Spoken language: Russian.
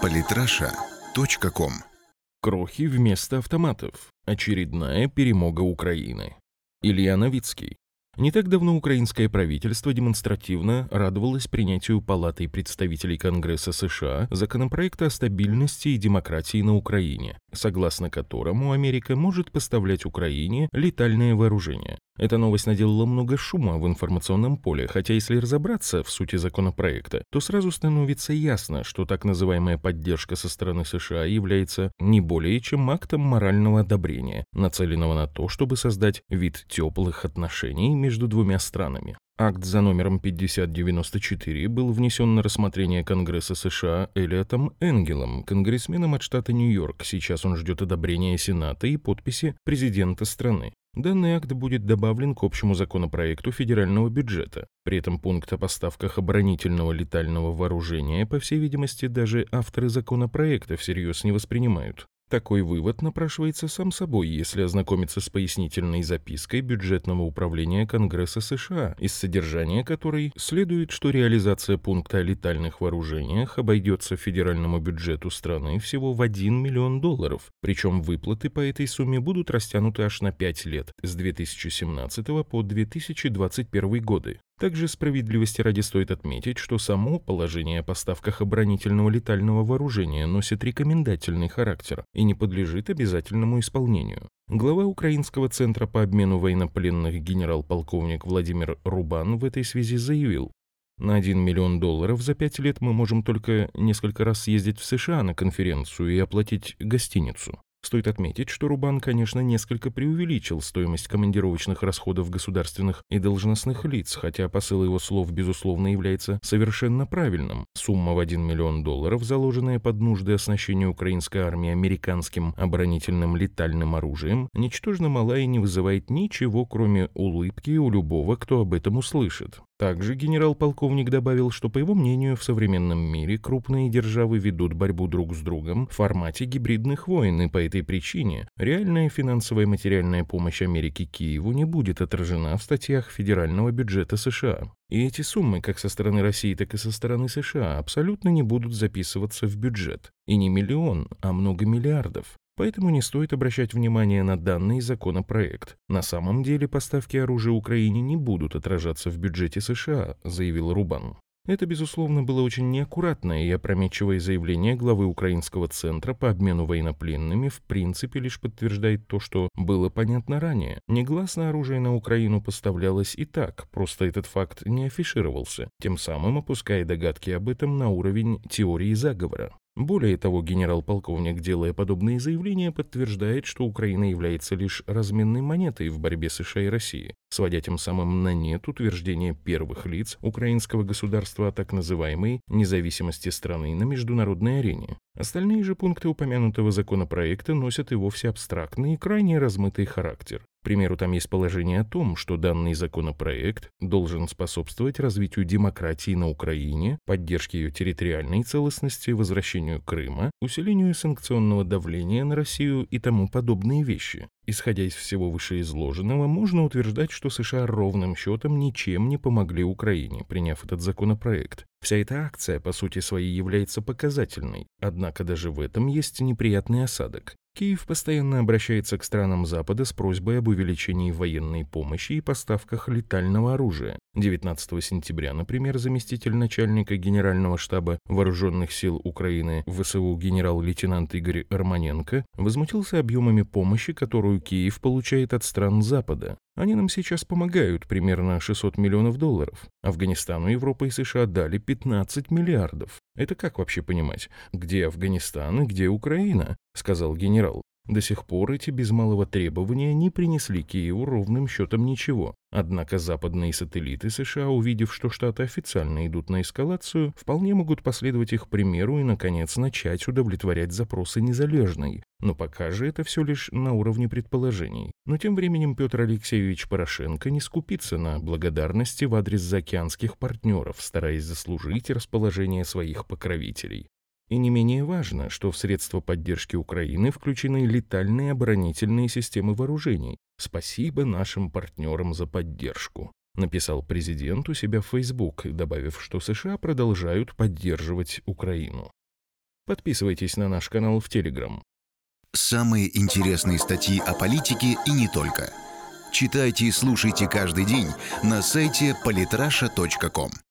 Политраша.ком Крохи вместо автоматов. Очередная перемога Украины. Илья Новицкий. Не так давно украинское правительство демонстративно радовалось принятию Палатой представителей Конгресса США законопроекта о стабильности и демократии на Украине, согласно которому Америка может поставлять Украине летальное вооружение. Эта новость наделала много шума в информационном поле, хотя если разобраться в сути законопроекта, то сразу становится ясно, что так называемая поддержка со стороны США является не более чем актом морального одобрения, нацеленного на то, чтобы создать вид теплых отношений между двумя странами. Акт за номером 5094 был внесен на рассмотрение Конгресса США Элиотом Энгелом, конгрессменом от штата Нью-Йорк. Сейчас он ждет одобрения Сената и подписи президента страны. Данный акт будет добавлен к общему законопроекту федерального бюджета. При этом пункт о поставках оборонительного летального вооружения, по всей видимости, даже авторы законопроекта всерьез не воспринимают. Такой вывод напрашивается сам собой, если ознакомиться с пояснительной запиской бюджетного управления Конгресса США, из содержания которой следует, что реализация пункта о летальных вооружениях обойдется федеральному бюджету страны всего в 1 миллион долларов, причем выплаты по этой сумме будут растянуты аж на 5 лет, с 2017 по 2021 годы. Также справедливости ради стоит отметить, что само положение о поставках оборонительного летального вооружения носит рекомендательный характер и не подлежит обязательному исполнению. Глава Украинского центра по обмену военнопленных генерал-полковник Владимир Рубан в этой связи заявил, на 1 миллион долларов за 5 лет мы можем только несколько раз съездить в США на конференцию и оплатить гостиницу. Стоит отметить, что Рубан, конечно, несколько преувеличил стоимость командировочных расходов государственных и должностных лиц, хотя посыл его слов, безусловно, является совершенно правильным. Сумма в 1 миллион долларов, заложенная под нужды оснащения украинской армии американским оборонительным летальным оружием, ничтожно мала и не вызывает ничего, кроме улыбки у любого, кто об этом услышит. Также генерал-полковник добавил, что, по его мнению, в современном мире крупные державы ведут борьбу друг с другом в формате гибридных войн, и по этой причине реальная финансовая и материальная помощь Америки Киеву не будет отражена в статьях федерального бюджета США. И эти суммы, как со стороны России, так и со стороны США, абсолютно не будут записываться в бюджет. И не миллион, а много миллиардов. Поэтому не стоит обращать внимание на данный законопроект. На самом деле поставки оружия Украине не будут отражаться в бюджете США, заявил Рубан. Это, безусловно, было очень неаккуратное и опрометчивое заявление главы Украинского центра по обмену военнопленными в принципе лишь подтверждает то, что было понятно ранее. Негласно оружие на Украину поставлялось и так, просто этот факт не афишировался, тем самым опуская догадки об этом на уровень теории заговора. Более того, генерал-полковник, делая подобные заявления, подтверждает, что Украина является лишь разменной монетой в борьбе США и России, сводя тем самым на нет утверждение первых лиц украинского государства о так называемой независимости страны на международной арене. Остальные же пункты упомянутого законопроекта носят и вовсе абстрактный и крайне размытый характер. Примеру, там есть положение о том, что данный законопроект должен способствовать развитию демократии на Украине, поддержке ее территориальной целостности, возвращению Крыма, усилению санкционного давления на Россию и тому подобные вещи. Исходя из всего вышеизложенного, можно утверждать, что США ровным счетом ничем не помогли Украине, приняв этот законопроект. Вся эта акция, по сути своей, является показательной, однако даже в этом есть неприятный осадок. Киев постоянно обращается к странам Запада с просьбой об увеличении военной помощи и поставках летального оружия. 19 сентября, например, заместитель начальника Генерального штаба Вооруженных сил Украины ВСУ генерал-лейтенант Игорь Романенко возмутился объемами помощи, которую Киев получает от стран Запада. Они нам сейчас помогают, примерно 600 миллионов долларов. Афганистану Европа и США дали 15 миллиардов. Это как вообще понимать? Где Афганистан и где Украина? Сказал генерал. До сих пор эти без малого требования не принесли Киеву ровным счетом ничего. Однако западные сателлиты США, увидев, что Штаты официально идут на эскалацию, вполне могут последовать их примеру и, наконец, начать удовлетворять запросы незалежной. Но пока же это все лишь на уровне предположений. Но тем временем Петр Алексеевич Порошенко не скупится на благодарности в адрес заокеанских партнеров, стараясь заслужить расположение своих покровителей. И не менее важно, что в средства поддержки Украины включены летальные оборонительные системы вооружений. Спасибо нашим партнерам за поддержку. написал президент у себя в Facebook, добавив, что США продолжают поддерживать Украину. Подписывайтесь на наш канал в Telegram. Самые интересные статьи о политике и не только. Читайте и слушайте каждый день на сайте polytrasha.com.